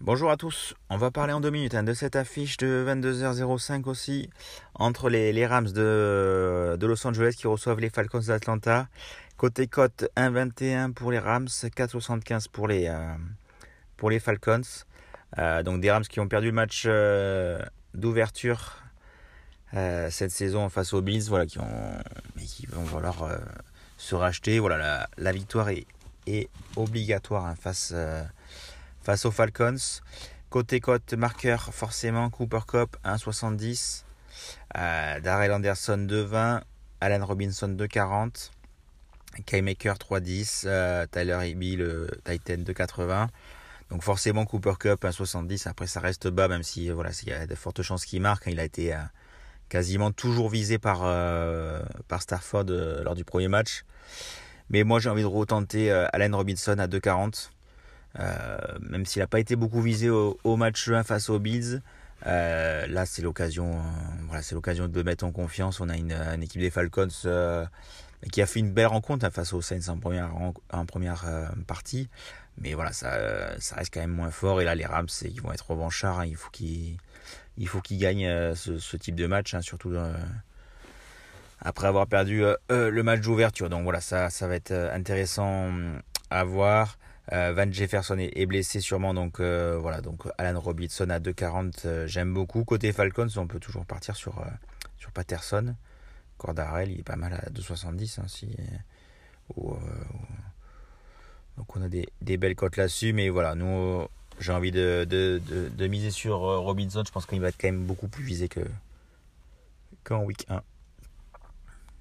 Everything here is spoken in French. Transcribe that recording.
Bonjour à tous, on va parler en deux minutes hein, de cette affiche de 22h05 aussi entre les, Rams de, Los Angeles qui reçoivent les Falcons d'Atlanta. Côté cote 1,21 pour les Rams, 4,75 euh, pour les, Falcons. Euh, donc des Rams qui ont perdu le match euh, d'ouverture cette saison face aux Bills, voilà, qui, ont, qui vont vouloir se racheter. Voilà, la, victoire est, obligatoire hein, face face aux Falcons. Côté cote marqueur, forcément, Cooper Cup 1,70. Euh, Darrell Anderson 2,20. Alan Robinson 2,40. K-Maker 3,10. Euh, Tyler Eby, le Titan 2,80. Donc forcément Cooper Cup 1,70. Après ça reste bas, même si voilà, il y a de fortes chances qu'il marque. Il a été euh, quasiment toujours visé par, euh, par Starford lors du premier match. Mais moi j'ai envie de retenter Alan Robinson à 2,40. Euh, même s'il n'a pas été beaucoup visé au, match 1 face aux Bills. Euh, là, c'est l'occasion, euh, de mettre en confiance. On a une, équipe des Falcons qui a fait une belle rencontre hein, face aux Saints en première, première partie. Mais voilà, ça, ça reste quand même moins fort. Et là, les Rams, ils vont être revanchards. Hein. Il faut qu'ils, il faut qu'ils gagnent ce, type de match, hein, surtout après avoir perdu le match d'ouverture. Donc voilà, ça, ça va être intéressant à voir. Euh, Van Jefferson est, blessé sûrement, donc euh, voilà. Donc Alan Robinson à 2,40, euh, j'aime beaucoup. Côté Falcons, on peut toujours partir sur, sur Patterson. Cordarel, il est pas mal à 2,70. Hein, si, donc on a des, belles cotes là-dessus, mais voilà, nous j'ai envie de, miser sur Robinson. Je pense qu'il va être quand même beaucoup plus visé que qu'en week 1.